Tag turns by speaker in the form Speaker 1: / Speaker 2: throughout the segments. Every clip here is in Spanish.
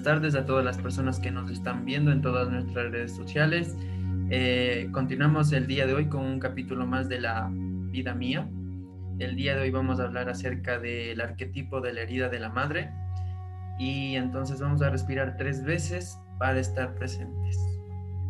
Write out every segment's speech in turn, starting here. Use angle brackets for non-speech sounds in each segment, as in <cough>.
Speaker 1: buenas tardes a todas las personas que nos están viendo en todas nuestras redes sociales. Eh, continuamos el día de hoy con un capítulo más de la vida mía. El día de hoy vamos a hablar acerca del arquetipo de la herida de la madre. Y entonces vamos a respirar tres veces para estar presentes.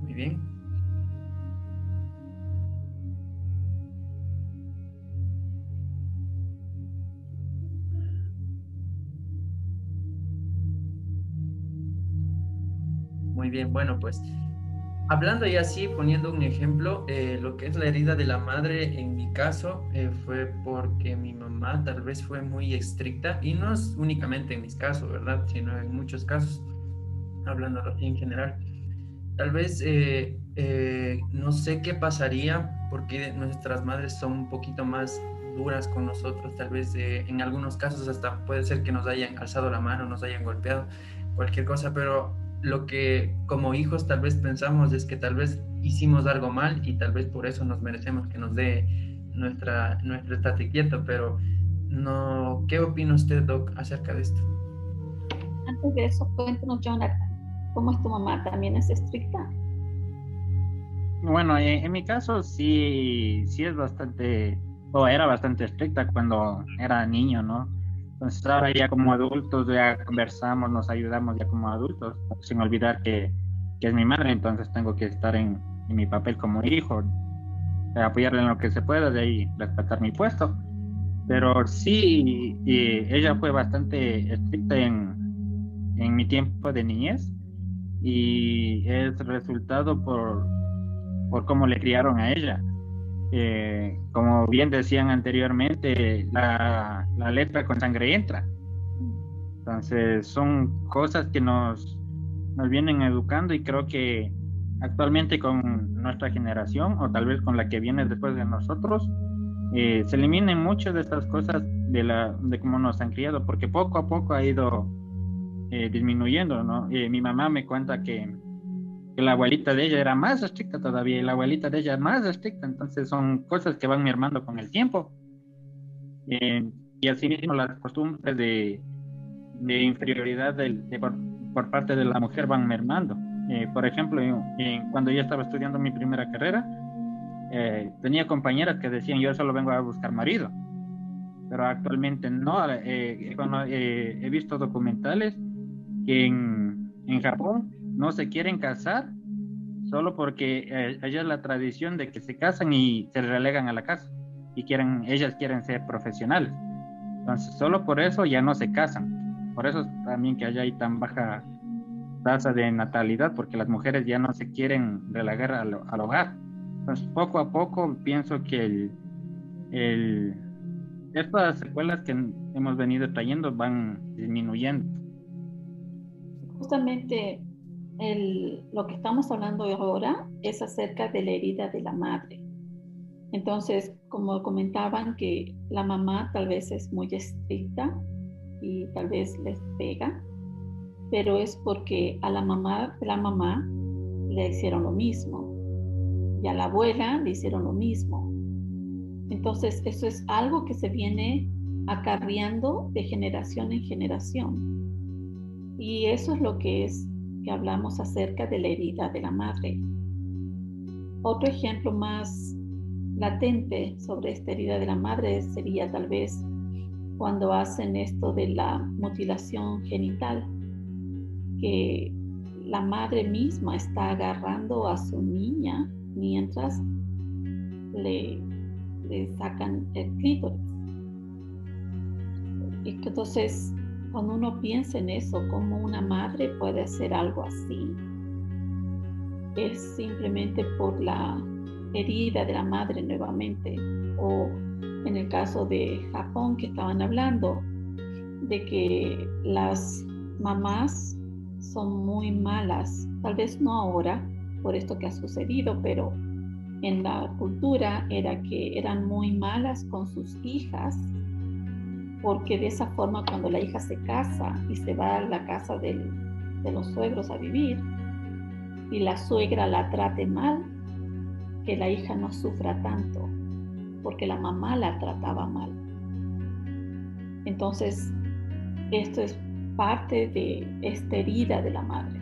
Speaker 1: Muy bien. Muy bien, bueno, pues hablando ya así, poniendo un ejemplo, eh, lo que es la herida de la madre, en mi caso, eh, fue porque mi mamá tal vez fue muy estricta, y no es únicamente en mis casos, ¿verdad? Sino en muchos casos, hablando en general. Tal vez eh, no sé qué pasaría porque nuestras madres son un poquito más duras con nosotros, tal vez en algunos casos hasta puede ser que nos hayan alzado la mano, nos hayan golpeado, cualquier cosa, pero lo que como hijos tal vez pensamos es que tal vez hicimos algo mal y tal vez por eso nos merecemos que nos dé nuestra, nuestro estate quieto, pero no, ¿qué opina usted, Doc, acerca de esto?
Speaker 2: Antes de eso, cuéntanos, Jonathan, ¿cómo es tu mamá? ¿También es estricta?
Speaker 3: Bueno, en, mi caso sí, sí es bastante, o era bastante estricta cuando era niño, ¿no? Entonces ahora ya como adultos ya conversamos, nos ayudamos ya como adultos, sin olvidar que, que es mi madre, entonces tengo que estar en, en mi papel como hijo, apoyarle en lo que se pueda, de ahí respetar mi puesto. Pero sí, ella fue bastante estricta en, en mi tiempo de niñez y es resultado por, por cómo le criaron a ella. Eh, como bien decían anteriormente, la, letra con sangre entra. Entonces son cosas que nos, nos vienen educando y creo que actualmente con nuestra generación o tal vez con la que viene después de nosotros, eh, se eliminen muchas de estas cosas de, la, de cómo nos han criado, porque poco a poco ha ido eh, disminuyendo, ¿no? mi mamá me cuenta que la abuelita de ella era más estricta todavía y la abuelita de ella más estricta, entonces son cosas que van mermando con el tiempo. Eh, y así mismo las costumbres de, de inferioridad por, parte de la mujer van mermando. Eh, por ejemplo, cuando yo estaba estudiando mi primera carrera, eh, tenía compañeras que decían yo solo vengo a buscar marido, pero actualmente no. Cuando, he visto documentales que en, en Japón no se quieren casar solo porque eh, la tradición de que se casan y se relegan a la casa y quieren, ellas quieren ser profesionales. Entonces, solo por eso ya no se casan. Por eso también que haya ahí tan baja tasa de natalidad, porque las mujeres ya no se quieren relegar al, hogar. Entonces, poco a poco pienso que el, el, estas secuelas que hemos venido trayendo van disminuyendo.
Speaker 2: Justamente lo que estamos hablando ahora es acerca de la herida de la madre. Entonces, como comentaban que la mamá tal vez es muy estricta y tal vez les pega, pero es porque a la mamá la mamá le hicieron lo mismo y a la abuela le hicieron lo mismo. Entonces, eso es algo que se viene acarreando de generación en generación. Y eso es lo que es que hablamos acerca de la herida de la madre. Otro ejemplo más latente sobre esta herida de la madre sería tal vez cuando hacen esto de la mutilación genital, que la madre misma está agarrando a su niña mientras le, sacan el clítoris. Entonces cuando uno piensa en eso, cómo una madre puede hacer algo así, es simplemente por la herida de la madre nuevamente. O en el caso de Japón que estaban hablando, de que las mamás son muy malas, tal vez no ahora por esto que ha sucedido, pero en la cultura era que eran muy malas con sus hijas porque de esa forma cuando la hija se casa y se va a la casa de los suegros a vivir y la suegra la trate mal, que la hija no sufra tanto, porque la mamá la trataba mal. Entonces, esto es parte de esta herida de la madre.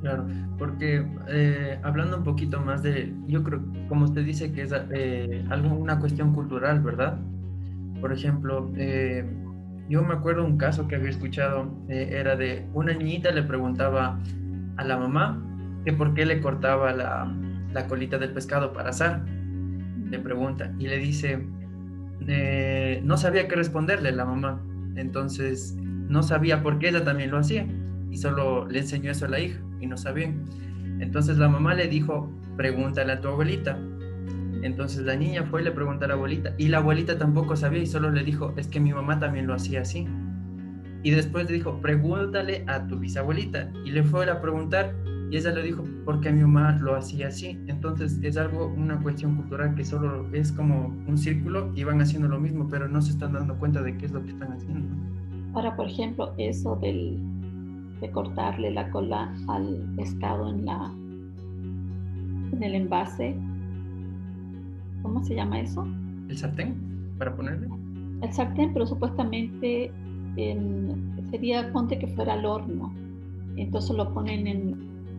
Speaker 1: Claro, porque eh, hablando un poquito más de, yo creo, como usted dice, que es eh, una cuestión cultural, ¿verdad? Por ejemplo, eh, yo me acuerdo un caso que había escuchado, era de una niñita le preguntaba a la mamá que por qué le cortaba la, la colita del pescado para asar. Le pregunta y le dice, no sabía qué responderle la mamá. Entonces, no sabía por qué ella también lo hacía y solo le enseñó eso a la hija y no sabían. Entonces la mamá le dijo, pregúntale a tu abuelita. Entonces la niña fue y le preguntó a la abuelita y la abuelita tampoco sabía y solo le dijo, es que mi mamá también lo hacía así. Y después le dijo, pregúntale a tu bisabuelita. Y le fue a preguntar y ella le dijo, porque mi mamá lo hacía así. Entonces es algo, una cuestión cultural que solo es como un círculo y van haciendo lo mismo, pero no se están dando cuenta de qué es lo que están haciendo.
Speaker 2: Ahora, por ejemplo, eso del de cortarle la cola al pescado en la en el envase. ¿Cómo se llama eso?
Speaker 1: El sartén, para ponerle.
Speaker 2: El sartén, pero supuestamente sería, ponte que fuera al horno. Entonces lo ponen en,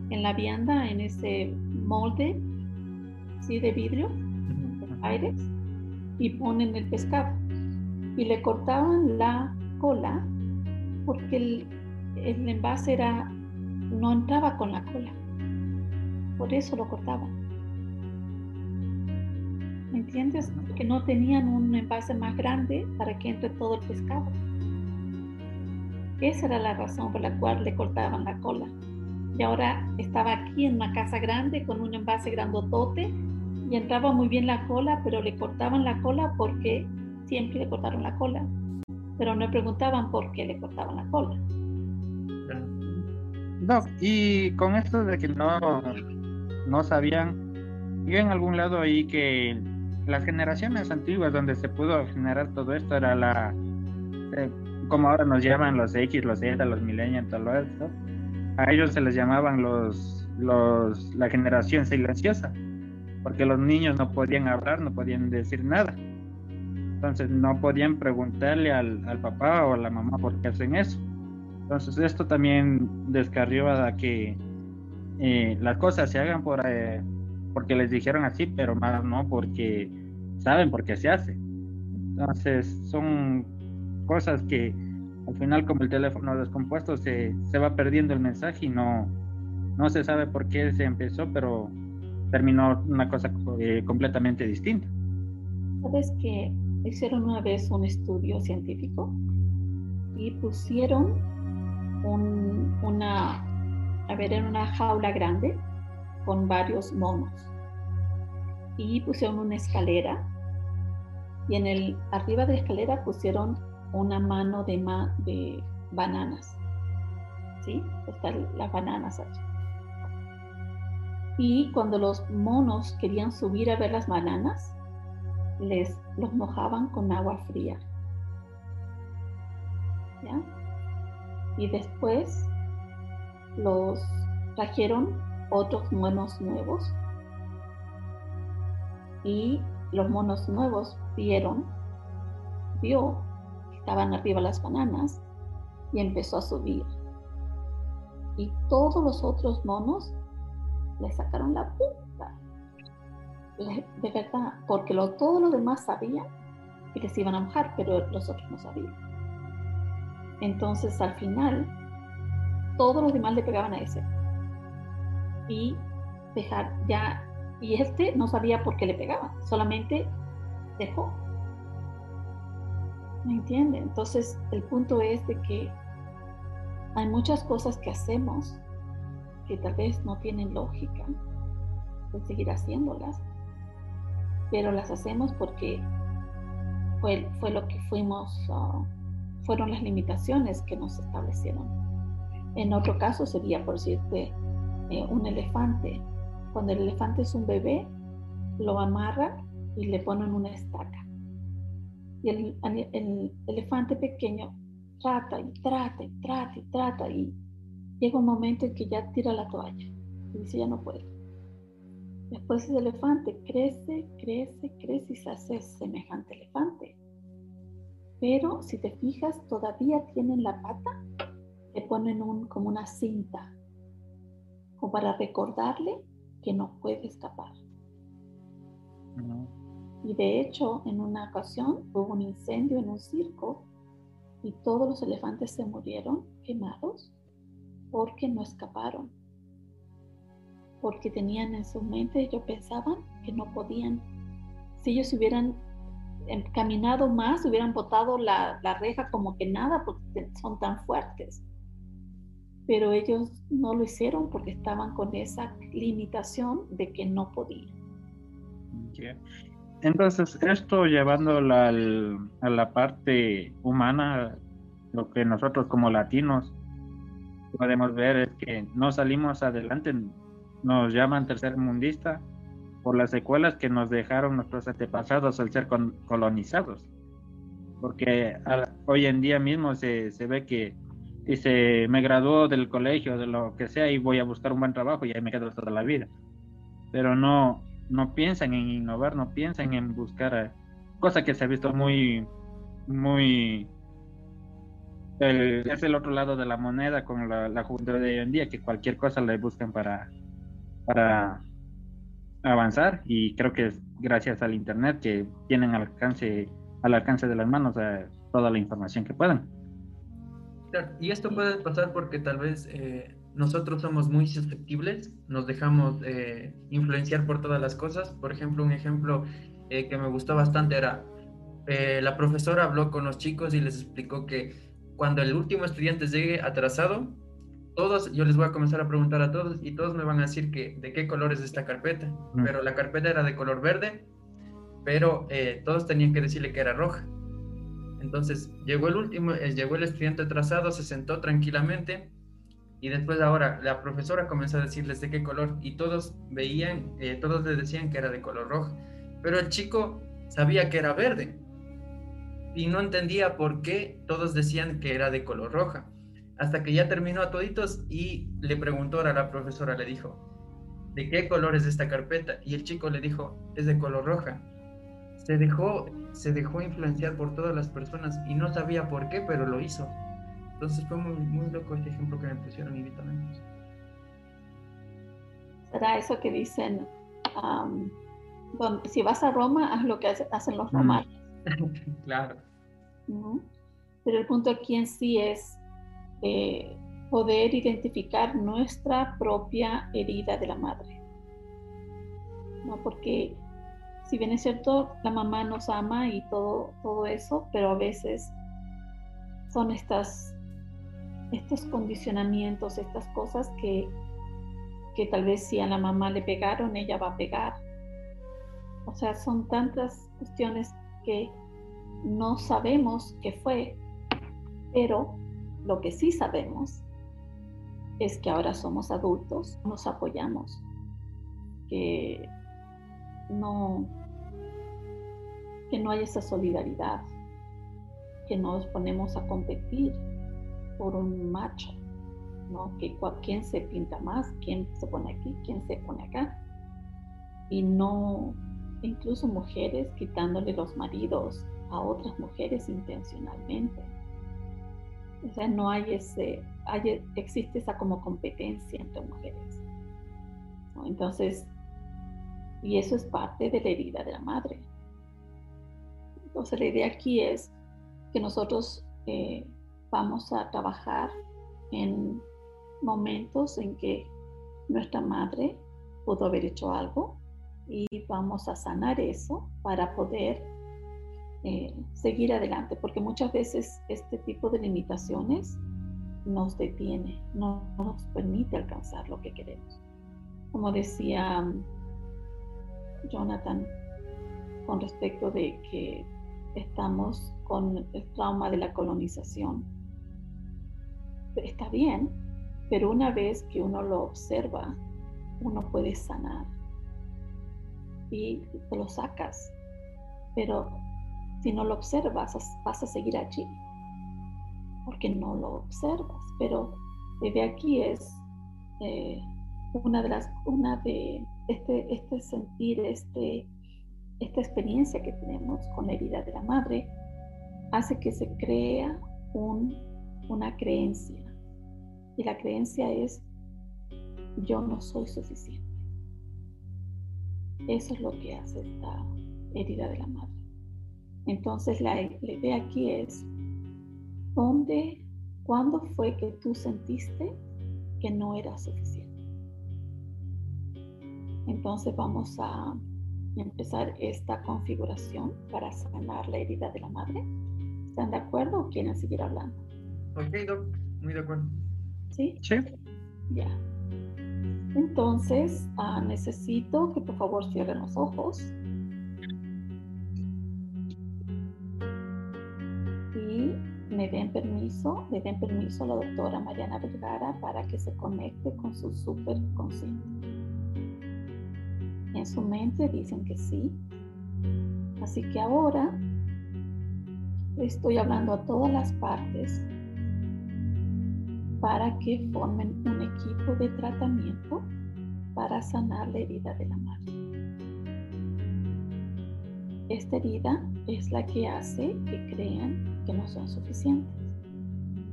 Speaker 2: en la vianda, en ese molde, ¿sí? De vidrio, de aires, y ponen el pescado. Y le cortaban la cola porque el, el envase era, no entraba con la cola. Por eso lo cortaban. ¿Me entiendes? Que no tenían un envase más grande para que entre todo el pescado. Esa era la razón por la cual le cortaban la cola. Y ahora estaba aquí en una casa grande con un envase grandotote y entraba muy bien la cola, pero le cortaban la cola porque siempre le cortaron la cola. Pero no preguntaban por qué le cortaban la cola.
Speaker 3: No, y con esto de que no, no sabían, yo en algún lado ahí que las generaciones antiguas donde se pudo generar todo esto era la, eh, como ahora nos llaman los X, los Z, los millennials, todo esto, a ellos se les llamaban los, los, la generación silenciosa, porque los niños no podían hablar, no podían decir nada. Entonces no podían preguntarle al, al papá o a la mamá por qué hacen eso. Entonces esto también descarrió a que eh, las cosas se hagan por, eh, porque les dijeron así, pero más no porque saben por qué se hace. Entonces son cosas que al final como el teléfono descompuesto se, se va perdiendo el mensaje y no, no se sabe por qué se empezó, pero terminó una cosa eh, completamente distinta.
Speaker 2: ¿Sabes que hicieron una vez un estudio científico y pusieron una, a ver, en una jaula grande con varios monos. Y pusieron una escalera y en el arriba de la escalera pusieron una mano de, de bananas. ¿Sí? Están las bananas allí. Y cuando los monos querían subir a ver las bananas, les los mojaban con agua fría. ¿Ya? y después los trajeron otros monos nuevos y los monos nuevos vieron, vio que estaban arriba las bananas y empezó a subir. Y todos los otros monos le sacaron la punta. De verdad, porque lo, todos los demás sabían que se iban a mojar, pero los otros no sabían. Entonces al final, todos los demás le pegaban a ese. Y dejar ya, y este no sabía por qué le pegaban, solamente dejó. ¿Me entiende? Entonces el punto es de que hay muchas cosas que hacemos que tal vez no tienen lógica de seguir haciéndolas, pero las hacemos porque fue, fue lo que fuimos uh, fueron las limitaciones que nos establecieron. En otro caso sería, por decirte, eh, un elefante. Cuando el elefante es un bebé, lo amarra y le ponen una estaca. Y el, el elefante pequeño trata y trata y trata y trata y llega un momento en que ya tira la toalla y dice ya no puedo. Después ese elefante crece, crece, crece y se hace semejante elefante Pero si te fijas, todavía tienen la pata, le ponen un, como una cinta, como para recordarle que no puede escapar. Y de hecho, en una ocasión hubo un incendio en un circo y todos los elefantes se murieron quemados porque no escaparon. Porque tenían en su mente, ellos pensaban que no podían. Si ellos hubieran caminado más, hubieran botado la, la reja como que nada, porque son tan fuertes. Pero ellos no lo hicieron porque estaban con esa limitación de que no podían.
Speaker 3: Entonces, esto llevándolo a la parte humana, lo que nosotros como latinos podemos ver es que no salimos adelante, nos llaman tercer mundista por las secuelas que nos dejaron nuestros antepasados al ser colonizados. Porque hoy en día mismo se, se ve que dice, me graduó del colegio, de lo que sea, y voy a buscar un buen trabajo y ahí me quedo toda la vida. Pero no, no piensan en innovar, no piensan en buscar eh, cosa que se ha visto muy, muy, es el otro lado de la moneda con la, juventud de hoy en día, que cualquier cosa le buscan para, para avanzar y creo que es gracias al internet que tienen al alcance, al alcance de las manos eh, toda la información que puedan.
Speaker 1: Y esto puede pasar porque tal vez eh, nosotros somos muy susceptibles, nos dejamos eh, influenciar por todas las cosas. Por ejemplo, un ejemplo eh, que me gustó bastante era, la profesora habló con los chicos y les explicó que cuando el último estudiante llegue atrasado, todos, yo les voy a comenzar a preguntar a todos y todos me van a decir que de qué color es esta carpeta. Mm. Pero la carpeta era de color verde, pero todos tenían que decirle que era roja. Entonces llegó el último, llegó el estudiante atrasado, se sentó tranquilamente y después ahora la profesora comenzó a decirles de qué color y todos veían, eh, todos le decían que era de color rojo. Pero el chico sabía que era verde y no entendía por qué todos decían que era de color roja. Hasta que ya terminó a toditos y le preguntó a la profesora, le dijo, ¿de qué color es esta carpeta? Y el chico le dijo, es de color roja. Se dejó, se dejó influenciar por todas las personas y no sabía por qué, pero lo hizo. Entonces fue muy, muy loco este ejemplo que me pusieron inmediatamente.
Speaker 2: Será eso que dicen, si vas a Roma, haz lo que hacen los romanos. <laughs>
Speaker 1: claro.
Speaker 2: Pero el punto aquí en sí es eh, poder identificar nuestra propia herida de la madre. ¿no? Porque si bien es cierto, la mamá nos ama y todo, todo eso, pero a veces son estas estos condicionamientos, estas cosas que, que tal vez si a la mamá le pegaron, ella va a pegar. O sea, son tantas cuestiones que no sabemos qué fue, pero lo que sí sabemos es que ahora somos adultos, nos apoyamos, que no, que no hay esa solidaridad, que nos ponemos a competir por un macho, ¿no? Que quién se pinta más, quién se pone aquí, quién se pone acá. Y no, incluso mujeres quitándole los maridos a otras mujeres intencionalmente. O sea, no hay ese, hay, existe esa como competencia entre mujeres. Entonces, y eso es parte de la herida de la madre. Entonces, la idea aquí es que nosotros eh, vamos a trabajar en momentos en que nuestra madre pudo haber hecho algo y vamos a sanar eso para poder eh, seguir adelante, porque muchas veces este tipo de limitaciones nos detiene, no nos permite alcanzar lo que queremos. Como decía um, Jonathan con respecto de que estamos con el trauma de la colonización está bien, pero una vez que uno lo observa, uno puede sanar y te lo sacas. Pero si no lo observas, vas a seguir allí, porque no lo observas. Pero desde aquí es eh, una de las, una de este, este sentir, este, esta experiencia que tenemos con la herida de la madre, hace que se crea un, una creencia. Y la creencia es, yo no soy suficiente. Eso es lo que hace esta herida de la madre. Entonces la, la idea aquí es, ¿dónde, cuándo fue que tú sentiste que no era suficiente? Entonces vamos a empezar esta configuración para sanar la herida de la madre. ¿Están de acuerdo o quieren seguir hablando?
Speaker 1: Ok, Doc, muy de acuerdo.
Speaker 2: ¿Sí?
Speaker 3: Sí.
Speaker 2: Ya. Entonces, ah, necesito que por favor cierren los ojos. Y me den permiso, le den permiso a la doctora Mariana Vergara para que se conecte con su superconsciente en su mente dicen que sí. Así que ahora estoy hablando a todas las partes para que formen un equipo de tratamiento para sanar la herida de la madre. Esta herida es la que hace que crean que no son suficientes.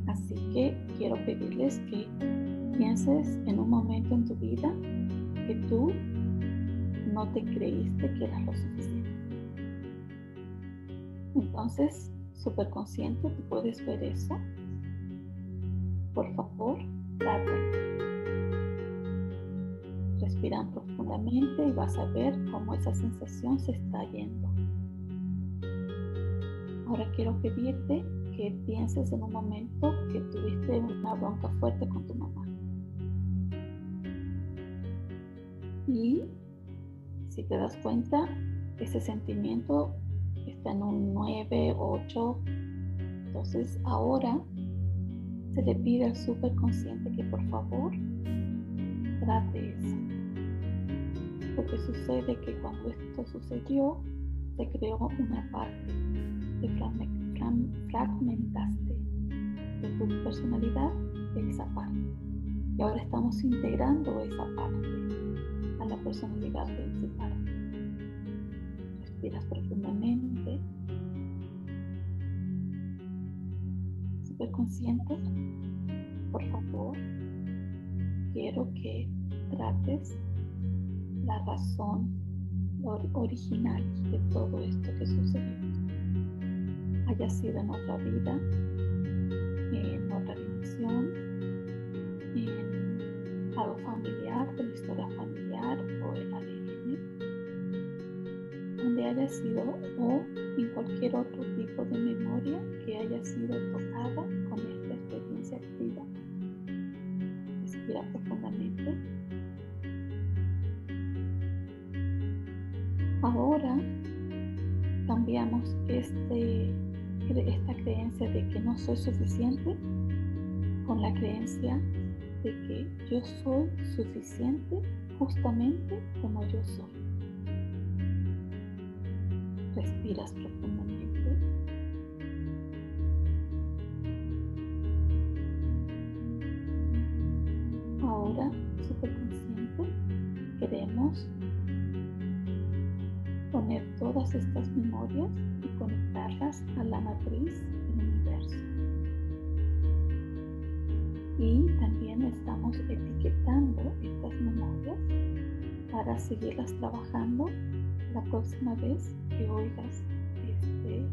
Speaker 2: Así que quiero pedirles que pienses en un momento en tu vida que tú no te creíste que eras lo suficiente. Entonces, superconsciente, tú puedes ver eso. Por favor, trata. Respira profundamente y vas a ver cómo esa sensación se está yendo. Ahora quiero pedirte que pienses en un momento que tuviste una bronca fuerte con tu mamá. Y si te das cuenta, ese sentimiento está en un 9, 8. Entonces ahora se le pide al superconsciente que por favor trate eso. Porque sucede que cuando esto sucedió, se creó una parte, te fragmentaste de tu personalidad de esa parte. Y ahora estamos integrando esa parte a la personalidad principal. Respiras profundamente. Super consciente. Por favor, quiero que trates la razón original de todo esto que sucedió. Haya sido en otra vida, en sido o en cualquier otro tipo de memoria que haya sido tocada con esta experiencia activa. Respira profundamente. Ahora cambiamos este, esta creencia de que no soy suficiente con la creencia de que yo soy suficiente justamente como yo soy. Respiras profundamente. Ahora, superconsciente, queremos poner todas estas memorias y conectarlas a la matriz del universo. Y también estamos etiquetando estas memorias para seguirlas trabajando la próxima vez que oigas este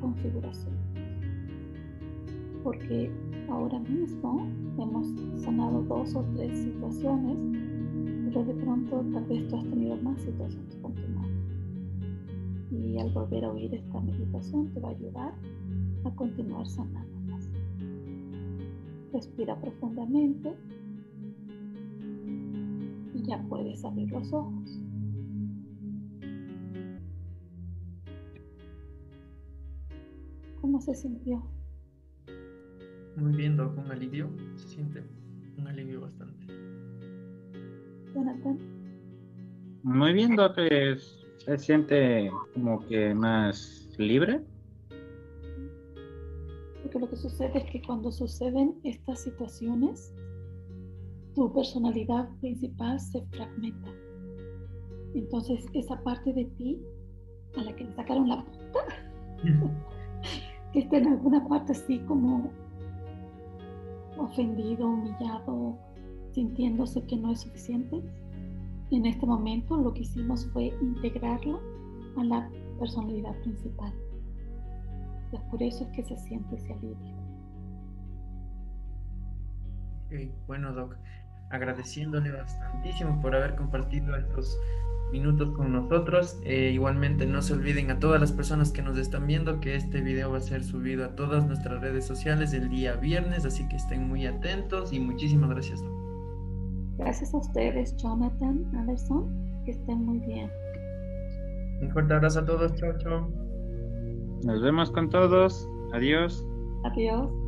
Speaker 2: configuración. Porque ahora mismo hemos sanado dos o tres situaciones, pero de pronto tal vez tú has tenido más situaciones con tu. Y al volver a oír esta meditación te va a ayudar a continuar sanando. Respira profundamente y ya puedes abrir los ojos. ¿Cómo se sintió?
Speaker 1: Muy bien, Doc, un alivio. Se siente un alivio bastante.
Speaker 2: Jonathan.
Speaker 3: Muy bien, Doc. Se siente como que más libre
Speaker 2: lo que sucede es que cuando suceden estas situaciones, tu personalidad principal se fragmenta. Entonces esa parte de ti a la que le sacaron la punta <laughs> que esté en alguna parte así como ofendido, humillado, sintiéndose que no es suficiente, en este momento lo que hicimos fue integrarla a la personalidad principal. Es por eso es que se siente ese alivio.
Speaker 1: bueno, Doc, agradeciéndole bastantísimo por haber compartido estos minutos con nosotros. Eh, igualmente no se olviden a todas las personas que nos están viendo que este video va a ser subido a todas nuestras redes sociales el día viernes, así que estén muy atentos y muchísimas gracias.
Speaker 2: Gracias a ustedes, Jonathan, Anderson, que estén muy bien.
Speaker 1: Un fuerte abrazo a todos, chao, chao.
Speaker 3: Nos vemos con todos. Adiós.
Speaker 2: Adiós.